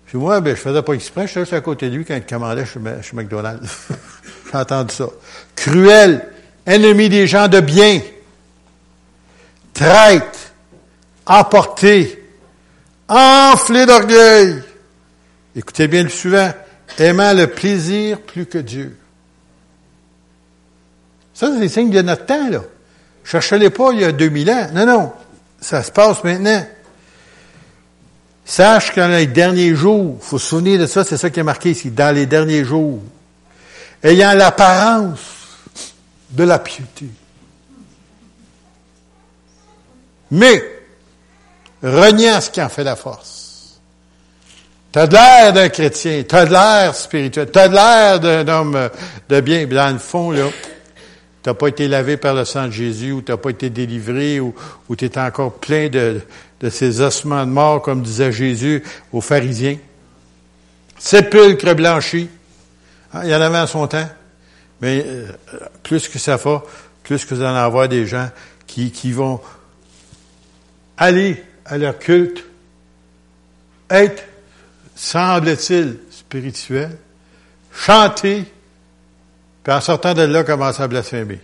Puis moi, ben, je faisais pas exprès, je suis à côté de lui quand il commandait chez, chez McDonald's. J'ai entendu ça. Cruel, ennemi des gens de bien, traite, emporté, enflé d'orgueil. Écoutez bien le suivant. Aimant le plaisir plus que Dieu. Ça, c'est des signes de notre temps, là. Cherchez-les pas il y a 2000 ans. Non, non. Ça se passe maintenant. Sache que les derniers jours, il faut se souvenir de ça, c'est ça qui est marqué ici, dans les derniers jours. Ayant l'apparence de la piété. Mais, reniant ce qui en fait la force. T'as de l'air d'un chrétien, t'as de l'air spirituel, t'as de l'air d'un homme de bien. Dans le fond, là, t'as pas été lavé par le sang de Jésus, ou t'as pas été délivré, ou, ou t'es encore plein de, de ces ossements de mort, comme disait Jésus aux pharisiens. Sépulcre blanchi. Ah, il y en avait en son temps. Mais euh, plus que ça va, plus que vous allez avoir des gens qui, qui vont aller à leur culte, être, semble-t-il, spirituel, chanter, puis en sortant de là, commencer à blasphémer.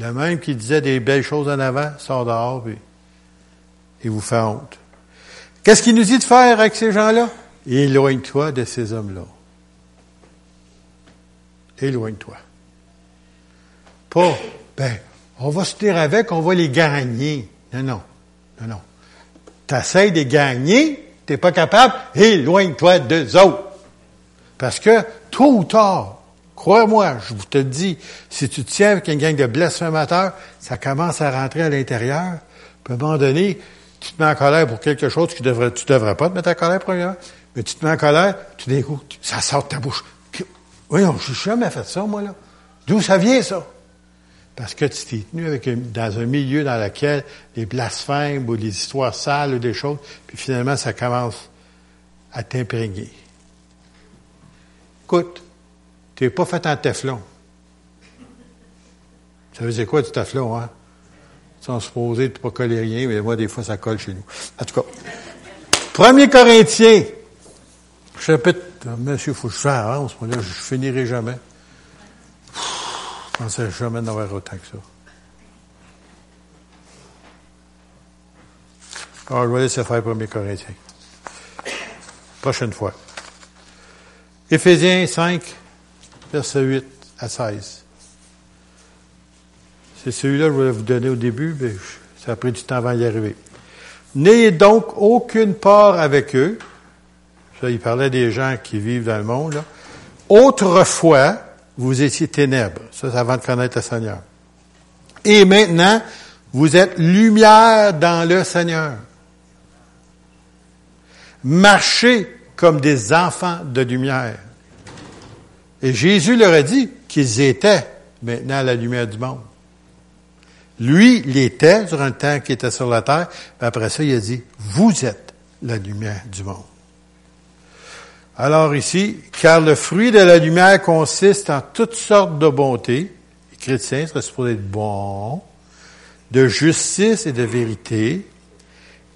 Le même qui disait des belles choses en avant, sort dehors, il vous fait honte. Qu'est-ce qu'il nous dit de faire avec ces gens-là? Éloigne-toi de ces hommes-là. Éloigne-toi. Pas, ben, on va se tenir avec, on va les gagner. Non, non. Non, non. T'essayes de gagner, t'es pas capable, éloigne-toi d'eux autres. Parce que, tôt ou tard, crois-moi, je vous te dis, si tu tiens avec une gang de blasphémateurs, ça commence à rentrer à l'intérieur. À un moment donné, tu te mets en colère pour quelque chose que tu devrais, tu devrais pas te mettre en colère, premièrement, mais tu te mets en colère, d'un coup, ça sort de ta bouche. Voyons, je n'ai jamais fait ça, moi, là. D'où ça vient, ça? Parce que tu t'es tenu dans un milieu dans lequel les blasphèmes ou les histoires sales ou des choses, puis finalement, ça commence à t'imprégner. Écoute, tu n'es pas fait en teflon. Ça veut dire quoi du teflon, hein? Sans supposer de ne pas coller rien, mais moi, des fois, ça colle chez nous. En tout cas, 1 Corinthiens, chapitre Monsieur, il faut que je fasse là je finirai jamais pensais jamais en avoir autant que ça. Alors, je vais laisser faire 1 Corinthiens. Prochaine fois. Éphésiens 5, verset 8 à 16. C'est celui-là que je voulais vous donner au début, mais ça a pris du temps avant d'y arriver. N'ayez donc aucune part avec eux. Ça, il parlait des gens qui vivent dans le monde. Autrefois, vous étiez ténèbres. Ça, c'est avant de connaître le Seigneur. Et maintenant, vous êtes lumière dans le Seigneur. Marchez comme des enfants de lumière. Et Jésus leur a dit qu'ils étaient maintenant la lumière du monde. Lui, il était sur un temps qui était sur la terre, après ça, il a dit, vous êtes la lumière du monde. Alors ici, car le fruit de la lumière consiste en toutes sortes de bontés. Les chrétiens seraient supposés être bons, de justice et de vérité,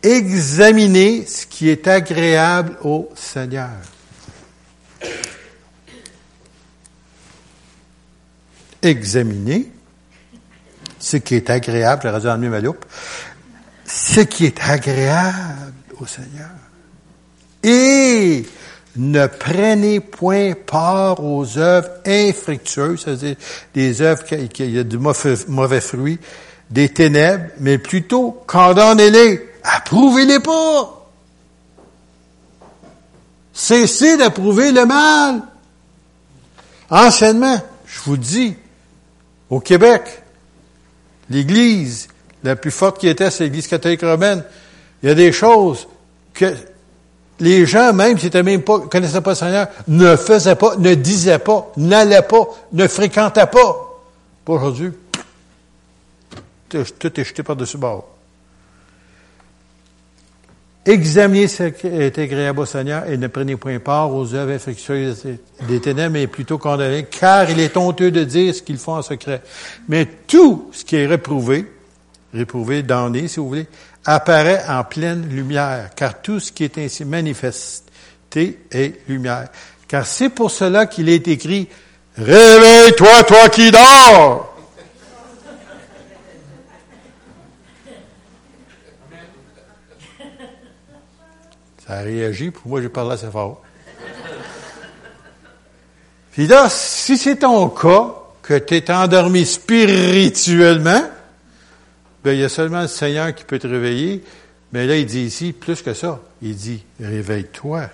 examiner ce qui est agréable au Seigneur. Examiner ce qui est agréable, j'ai dans le loupe, ce qui est agréable au Seigneur. Et ne prenez point part aux œuvres infructueuses, c'est-à-dire des œuvres qui, qui a du mauvais, mauvais fruit, des ténèbres, mais plutôt condamnez-les, approuvez-les pas. Cessez d'approuver le mal. Anciennement, je vous dis, au Québec, l'Église la plus forte qui était, c'est l'Église catholique romaine. Il y a des choses que les gens, même s'ils même pas, connaissaient pas le Seigneur, ne faisaient pas, ne disaient pas, n'allaient pas, ne fréquentaient pas. Aujourd'hui, tout est jeté par-dessus bord. Examinez ce qui est agréable au Seigneur et ne prenez point part aux œuvres infectieuses des ténèbres, mais plutôt condamnez, car il est honteux de dire ce qu'ils font en secret. Mais tout ce qui est réprouvé, réprouvé, damné, si vous voulez, apparaît en pleine lumière, car tout ce qui est ainsi manifesté est lumière. Car c'est pour cela qu'il est écrit, Réveille-toi, toi qui dors! Ça a réagi, pour moi, j'ai parlé assez fort. Puis là, si c'est ton cas, que tu es endormi spirituellement, il y a seulement le Seigneur qui peut te réveiller. Mais là, il dit ici, plus que ça, il dit, réveille-toi.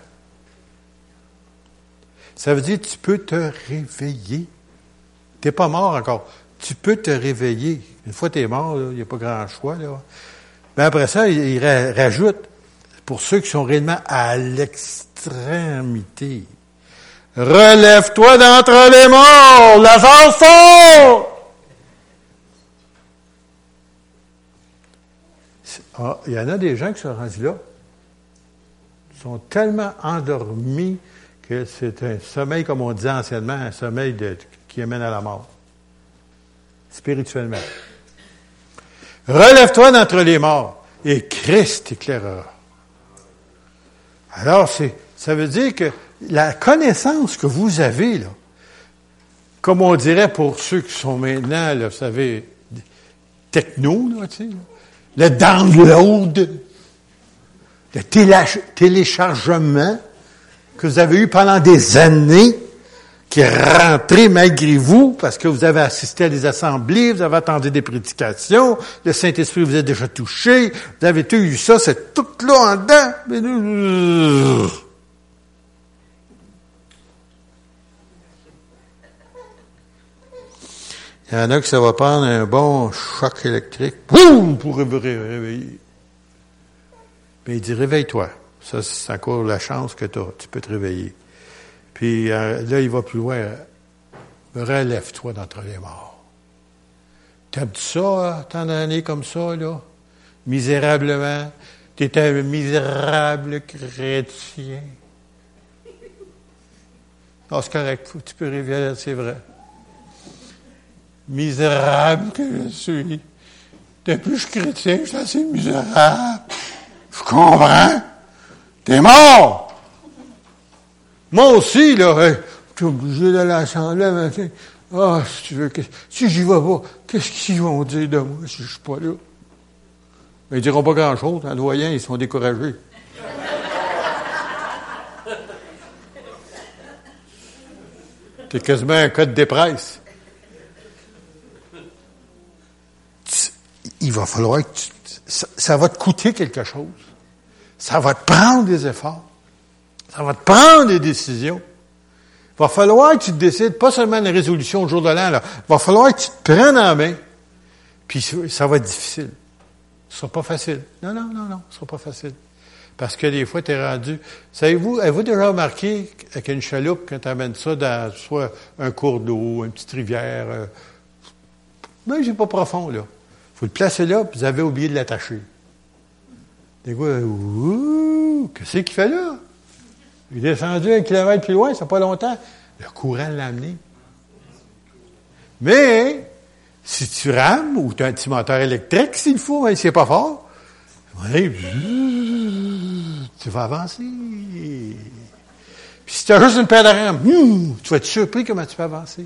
Ça veut dire, tu peux te réveiller. Tu n'es pas mort encore. Tu peux te réveiller. Une fois que tu es mort, il n'y a pas grand choix. Mais après ça, il rajoute, pour ceux qui sont réellement à l'extrémité. Relève-toi d'entre les morts, la sort! Ah, il y en a des gens qui sont rendus là. Ils sont tellement endormis que c'est un sommeil, comme on disait anciennement, un sommeil qui amène à la mort. Spirituellement. Relève-toi d'entre les morts et Christ éclairera. Alors, c'est, ça veut dire que la connaissance que vous avez, là, comme on dirait pour ceux qui sont maintenant, là, vous savez, techno, là, tu sais, le download, le téléchargement que vous avez eu pendant des années, qui est rentré malgré vous, parce que vous avez assisté à des assemblées, vous avez attendu des prédications, le Saint-Esprit vous a déjà touché, vous avez eu ça, c'est tout là en dedans. Il y en a qui ça va prendre un bon choc électrique, boum, pour réveiller. Mais il dit, réveille-toi. Ça, c'est encore la chance que tu as. Tu peux te réveiller. Puis euh, là, il va plus loin. Relève-toi d'entre les morts. T'aimes ça, hein, tant d'années comme ça, là? Misérablement. Tu es un misérable chrétien. C'est correct, tu peux révéler, c'est vrai. Misérable que je suis. Depuis que je je suis assez misérable. Je comprends. T'es mort! Moi aussi, là, je suis obligé d'aller à l'assemblée. Ah, si tu veux, si j'y vais pas, qu'est-ce qu'ils vont dire de moi si je suis pas là? Ils diront pas grand-chose. En voyant, ils sont découragés. C'est quasiment un code des presses. Il va falloir que tu, ça, va te coûter quelque chose. Ça va te prendre des efforts. Ça va te prendre des décisions. Il va falloir que tu te décides, pas seulement une résolution au jour de l'an. Il va falloir que tu te prennes en main. Puis ça va être difficile. Ce sera pas facile. Non, non, non, non, ce sera pas facile. Parce que des fois, tu es rendu. Savez-vous, avez-vous déjà remarqué avec une chaloupe, quand tu amènes ça dans soit un cours d'eau, une petite rivière, euh, ben, j'ai pas profond, là. Faut le placer là, vous avez oublié de l'attacher. Des fois, ouh, qu'est-ce qu'il fait là? Il est descendu un kilomètre plus loin, ça pas longtemps. Le courant l'a amené. Mais, si tu rames ou tu as un petit moteur électrique, s'il faut, mais c'est pas fort, tu vas avancer. Puis si tu as juste une paire de rames, hmm, tu vas être surpris comment tu peux avancer.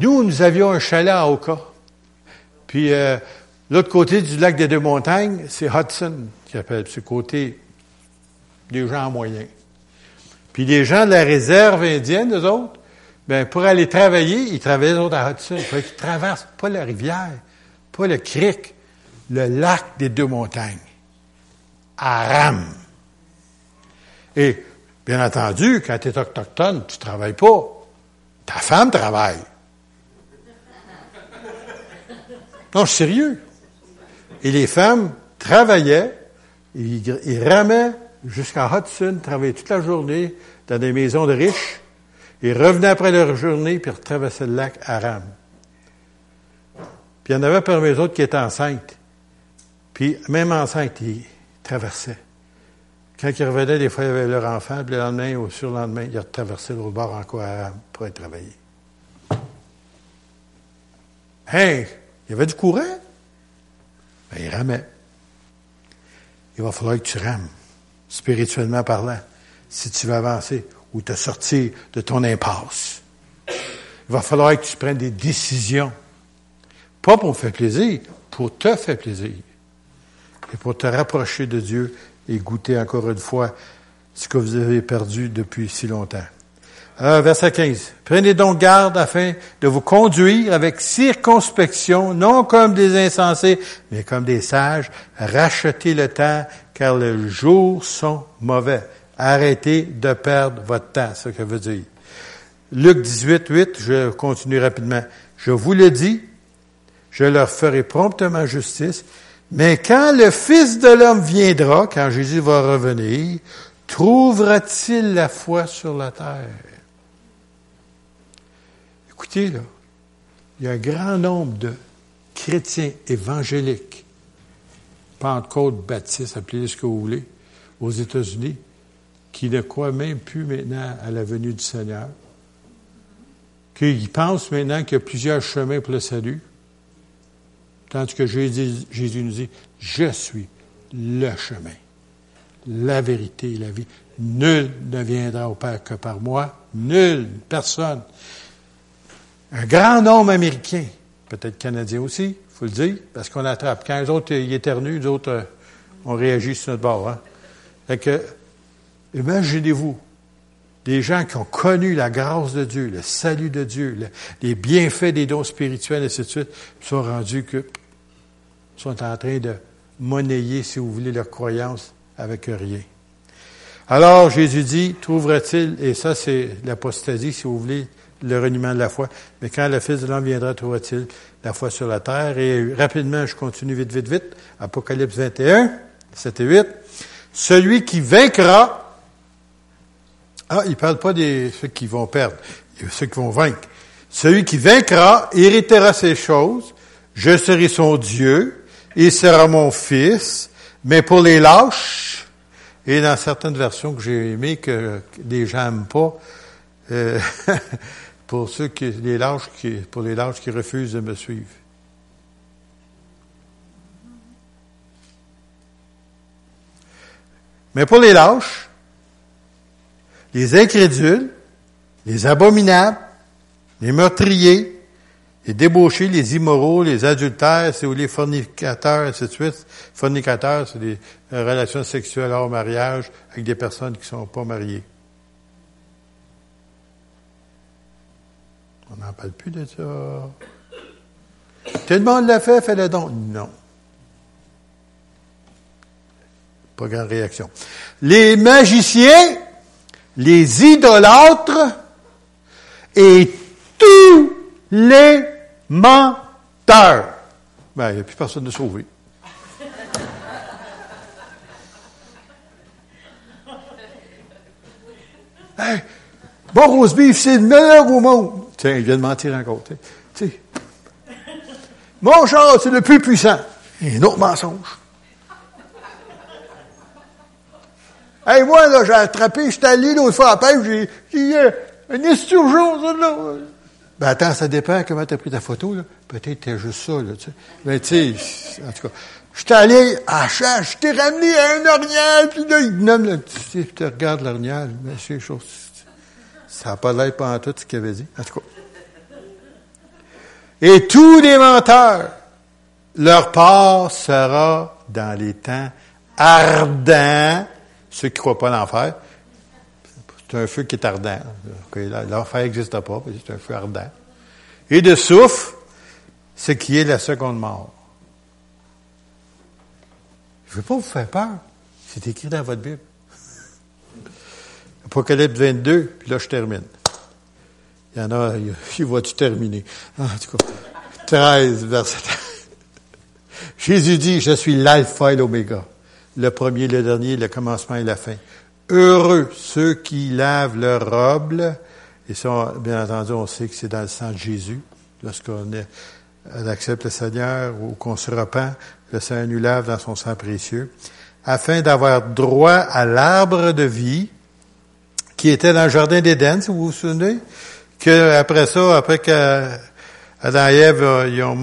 Nous, nous avions un chalet à Oka. Puis euh, l'autre côté du lac des Deux-Montagnes, c'est Hudson qui appelle. C'est côté des gens moyens. Puis les gens de la réserve indienne, eux autres, ben pour aller travailler, ils travaillaient autres à Hudson. Il qu'ils traversent pas la rivière, pas le cric, le lac des Deux-Montagnes. Aram. Et, bien entendu, quand tu es autochtone, tu travailles pas. Ta femme travaille. Non, je suis sérieux. Et les femmes travaillaient, ils, ramaient jusqu'à Hudson, travaillaient toute la journée dans des maisons de riches, et revenaient après leur journée, puis traversaient le lac Aram. Puis il y en avait parmi les autres qui étaient enceintes. Puis même enceintes, ils traversaient. Quand ils revenaient, des fois, ils avaient leur enfant, puis le lendemain ou sur le lendemain, ils traversaient l'autre bord encore Aram pour aller travailler. Hey! Il y avait du courant. Ben, il ramait. Il va falloir que tu rames, spirituellement parlant, si tu veux avancer ou te sortir de ton impasse. Il va falloir que tu prennes des décisions. Pas pour faire plaisir, pour te faire plaisir. Et pour te rapprocher de Dieu et goûter encore une fois ce que vous avez perdu depuis si longtemps. Euh, verset 15. Prenez donc garde afin de vous conduire avec circonspection, non comme des insensés, mais comme des sages. Rachetez le temps, car les jours sont mauvais. Arrêtez de perdre votre temps, ce que veut dire. Luc 18, 8, je continue rapidement. Je vous le dis, je leur ferai promptement justice, mais quand le Fils de l'homme viendra, quand Jésus va revenir, trouvera-t-il la foi sur la terre? Écoutez, là, il y a un grand nombre de chrétiens évangéliques, Pentecôte, baptistes, appelez-les ce que vous voulez, aux États-Unis, qui ne croient même plus maintenant à la venue du Seigneur, qu'ils pensent maintenant qu'il y a plusieurs chemins pour le salut, tandis que Jésus nous dit, je suis le chemin, la vérité et la vie. Nul ne viendra au Père que par moi, nul, personne un grand nombre américain, peut-être canadien aussi, il faut le dire, parce qu'on attrape. Quand les autres y éternuent, les autres, euh, on réagit sur notre bord. Hein? Fait que, imaginez-vous, des gens qui ont connu la grâce de Dieu, le salut de Dieu, les bienfaits des dons spirituels, et ainsi de suite, sont rendus que sont en train de monnayer, si vous voulez, leur croyance avec rien. Alors, Jésus dit, trouvera-t-il, et ça c'est l'apostasie, si vous voulez, le reniement de la foi. Mais quand le Fils de l'homme viendra, trouvera-t-il la foi sur la terre? Et rapidement, je continue vite, vite, vite. Apocalypse 21, 7 et 8. Celui qui vaincra, ah, il parle pas des ceux qui vont perdre, ceux qui vont vaincre. Celui qui vaincra héritera ces choses, je serai son Dieu, il sera mon fils, mais pour les lâches, et dans certaines versions que j'ai aimées, que les gens n'aiment pas, euh, pour ceux qui, les lâches qui, pour les lâches qui refusent de me suivre. Mais pour les lâches, les incrédules, les abominables, les meurtriers, Les débauchés, les immoraux, les adultères, c'est où les fornicateurs, ainsi de suite. Fornicateurs, c'est des relations sexuelles hors mariage avec des personnes qui ne sont pas mariées. On n'en parle plus de ça. Tout le monde l'a fait, fais-le donc. Non. Pas grande réaction. Les magiciens, les idolâtres et tous les menteurs. Ben, il n'y a plus personne de sauvé. bon rose c'est le meilleur au monde. Tiens, il vient de mentir encore. Tu sais. Mon char, c'est le plus puissant. Un autre mensonge. Hey, moi, là, j'ai attrapé, j'étais allé l'autre fois à pêche, j'ai, j'ai euh, une esturgeon, ça, là. Ben, attends, ça dépend comment t'as pris ta photo, là. Peut-être t'es juste ça, là, tu sais. Mais, tu sais, en tout cas. J'étais allé à je t'ai ramené à un orignal, puis là, il nomme le petit, puis tu regardes l'orignal, mais c'est chose. Ça n'a pas l'air pas en tout ce qu'il avait dit. En tout cas. Et tous les menteurs, leur part sera dans les temps ardents ceux qui ne croient pas l'enfer, c'est un feu qui est ardent. L'enfer n'existe pas, c'est un feu ardent. Et de souffle, ce qui est la seconde mort. Je ne veux pas vous faire peur. C'est écrit dans votre Bible. Apocalypse 22, puis là je termine. Il y en a, il va-tu terminer? En tout cas, 13, verset Jésus dit, je suis l'alpha et l'oméga le premier, le dernier, le commencement et la fin. Heureux ceux qui lavent leur robe, et ça, bien entendu, on sait que c'est dans le sang de Jésus, lorsqu'on accepte le Seigneur ou qu'on se repent, le Seigneur nous lave dans son sang précieux, afin d'avoir droit à l'arbre de vie qui était dans le jardin d'Éden, si vous vous souvenez, que après ça, après que Adam et Ève, euh, ils ont,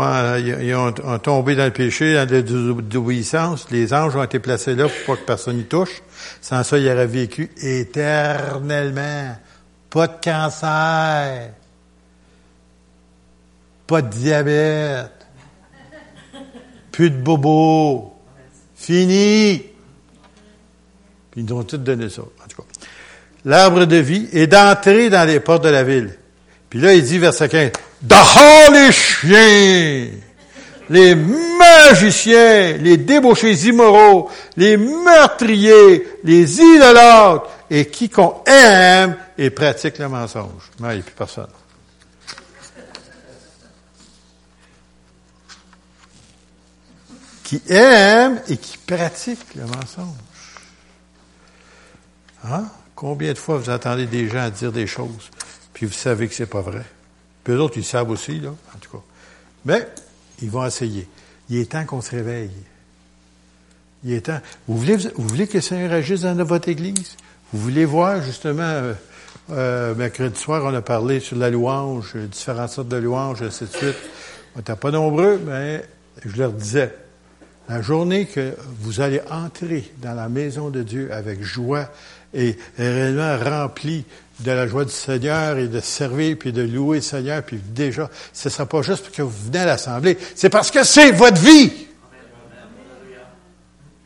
ils ont, tombé dans le péché, dans la désobéissance. Les anges ont été placés là pour pas que personne n'y touche. Sans ça, ils auraient vécu éternellement. Pas de cancer. Pas de diabète. Plus de bobo. Fini. Puis ils nous ont tous donné ça, en tout cas. L'arbre de vie est d'entrer dans les portes de la ville. Puis là, il dit, verset 15, Dehors les chiens, les magiciens, les débauchés immoraux, les meurtriers, les idolâtres, et quiconque aime et pratique le mensonge. Non, il n'y a plus personne. Qui aime et qui pratique le mensonge. Hein? Combien de fois vous entendez des gens dire des choses, puis vous savez que c'est pas vrai? Puis eux autres, ils savent aussi, là, en tout cas. Mais, ils vont essayer. Il est temps qu'on se réveille. Il est temps. Vous voulez, vous voulez que le Seigneur agisse dans votre Église? Vous voulez voir, justement, euh, euh, mercredi soir, on a parlé sur la louange, différentes sortes de louanges, ainsi de suite. On n'était pas nombreux, mais je leur disais, la journée que vous allez entrer dans la maison de Dieu avec joie et réellement rempli de la joie du Seigneur et de servir puis de louer le Seigneur puis déjà, ce ne sera pas juste parce que vous venez à l'Assemblée, c'est parce que c'est votre vie.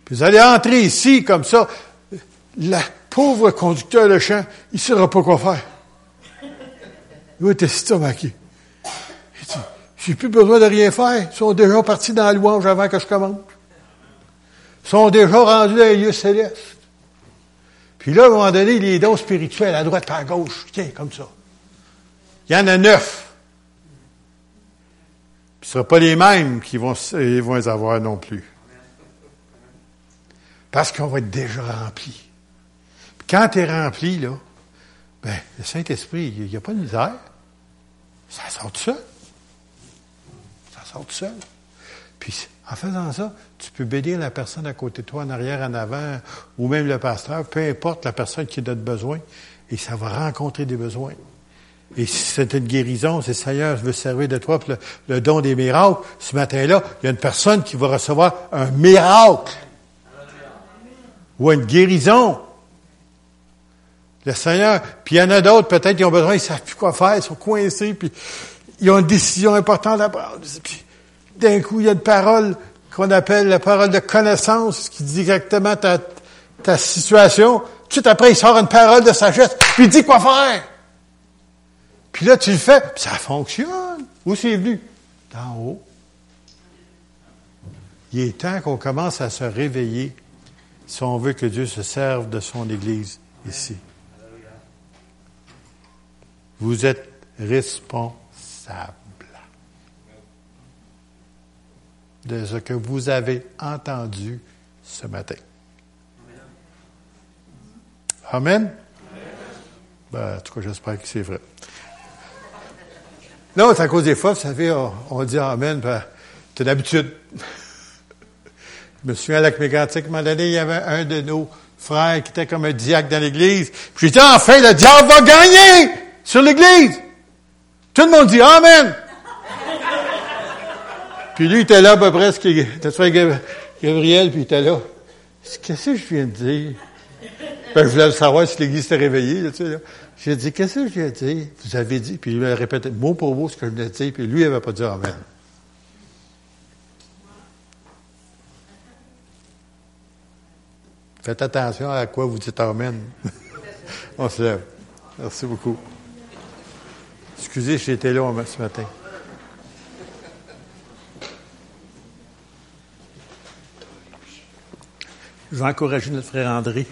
Puis vous allez entrer ici comme ça, la pauvre conducteur de chant, il ne saura pas quoi faire. Il était stomaqué. Il dit, j'ai plus besoin de rien faire. Ils sont déjà partis dans la louange avant que je commence. Ils sont déjà rendus dans les lieux célestes. Puis là, à un moment donné, les dons spirituels à droite à gauche, tiens, comme ça. Il y en a neuf. Puis ce ne sera pas les mêmes qui vont, ils vont les avoir non plus. Parce qu'on va être déjà rempli. Quand tu es rempli, là, ben, le Saint-Esprit, il n'y a pas de misère. Ça sort tout seul. Ça sort tout seul. Puis en faisant ça, tu peux bénir la personne à côté de toi, en arrière, en avant, ou même le pasteur, peu importe la personne qui a besoin, et ça va rencontrer des besoins. Et si c'est une guérison, le Seigneur veut servir de toi pour le, don des miracles, ce matin-là, il y a une personne qui va recevoir un miracle. Ou une guérison. Le Seigneur, puis il y en a d'autres, peut-être, qui ont besoin, ils ne savent plus quoi faire, ils sont coincés, puis ils ont une décision importante à prendre. Puis, d'un coup, il y a une parole qu'on appelle la parole de connaissance, qui dit exactement ta, situation. Tout après, il sort une parole de sagesse, puis il dit quoi faire. Puis là, tu le fais, puis ça fonctionne. Où c'est venu? D'en haut. Il est temps qu'on commence à se réveiller si on veut que Dieu se serve de son Église ici. Vous êtes responsable de ce que vous avez entendu ce matin. Amen? Ben, en tout cas, j'espère que c'est vrai. Non, c'est à cause des fois, vous savez, on, dit Amen, ben, c'est d'habitude. Je me souviens à la Mégantic, à un moment donné, il y avait un de nos frères qui était comme un diacre dans l'Église. Puis j'ai dit, enfin, le diable va gagner sur l'Église. Tout le monde dit Amen. Puis lui, il était là à peu près, était Gabriel, puis il était là. Qu'est-ce que je viens de dire? Ben, je voulais savoir si l'Église s'était réveillée. tu sais, là. J'ai dit, qu'est-ce que je viens de dire? Vous avez dit, puis il m'a répété mot pour mot ce que je venais de dire, puis lui, il n'avait pas dit Amen. Faites attention à quoi vous dites Amen. On se lève. Merci beaucoup. Excusez, j'étais là ce matin. Je vais encourager notre frère André,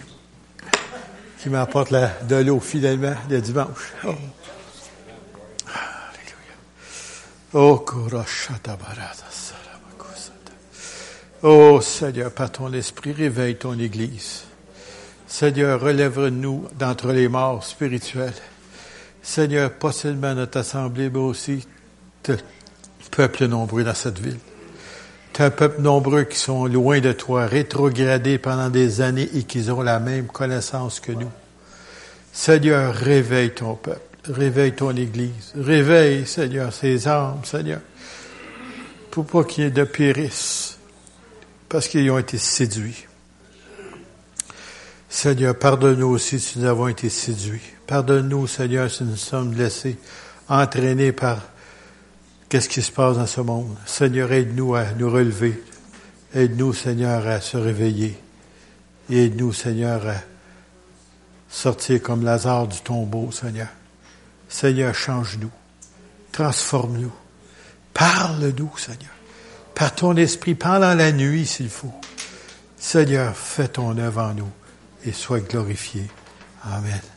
qui m'apporte de l'eau fidèlement le dimanche. Oh. Oh, Oh Seigneur, par ton esprit, réveille ton Église. Seigneur, relève-nous d'entre les morts spirituels. Seigneur, pas seulement notre assemblée, mais aussi le peuple nombreux dans cette ville. Un peuple nombreux qui sont loin de toi, rétrogradés pendant des années et qui ont la même connaissance que nous. Seigneur, réveille ton peuple, réveille ton Église, réveille, Seigneur, ces âmes, Seigneur, pour pas qu'il y ait de périsse parce qu'ils ont été séduits. Seigneur, pardonne-nous aussi si nous avons été séduits. Pardonne-nous, Seigneur, si nous sommes laissés entraînés par qu'est-ce qui se passe dans ce monde? Seigneur, aide-nous à nous relever. Aide-nous, Seigneur, à se réveiller. Aide-nous, Seigneur, à sortir comme Lazare du tombeau, Seigneur. Seigneur, change-nous. Transforme-nous. Parle-nous, Seigneur par ton esprit pendant la nuit s'il faut. Seigneur, fais ton œuvre en nous et sois glorifié. Amen.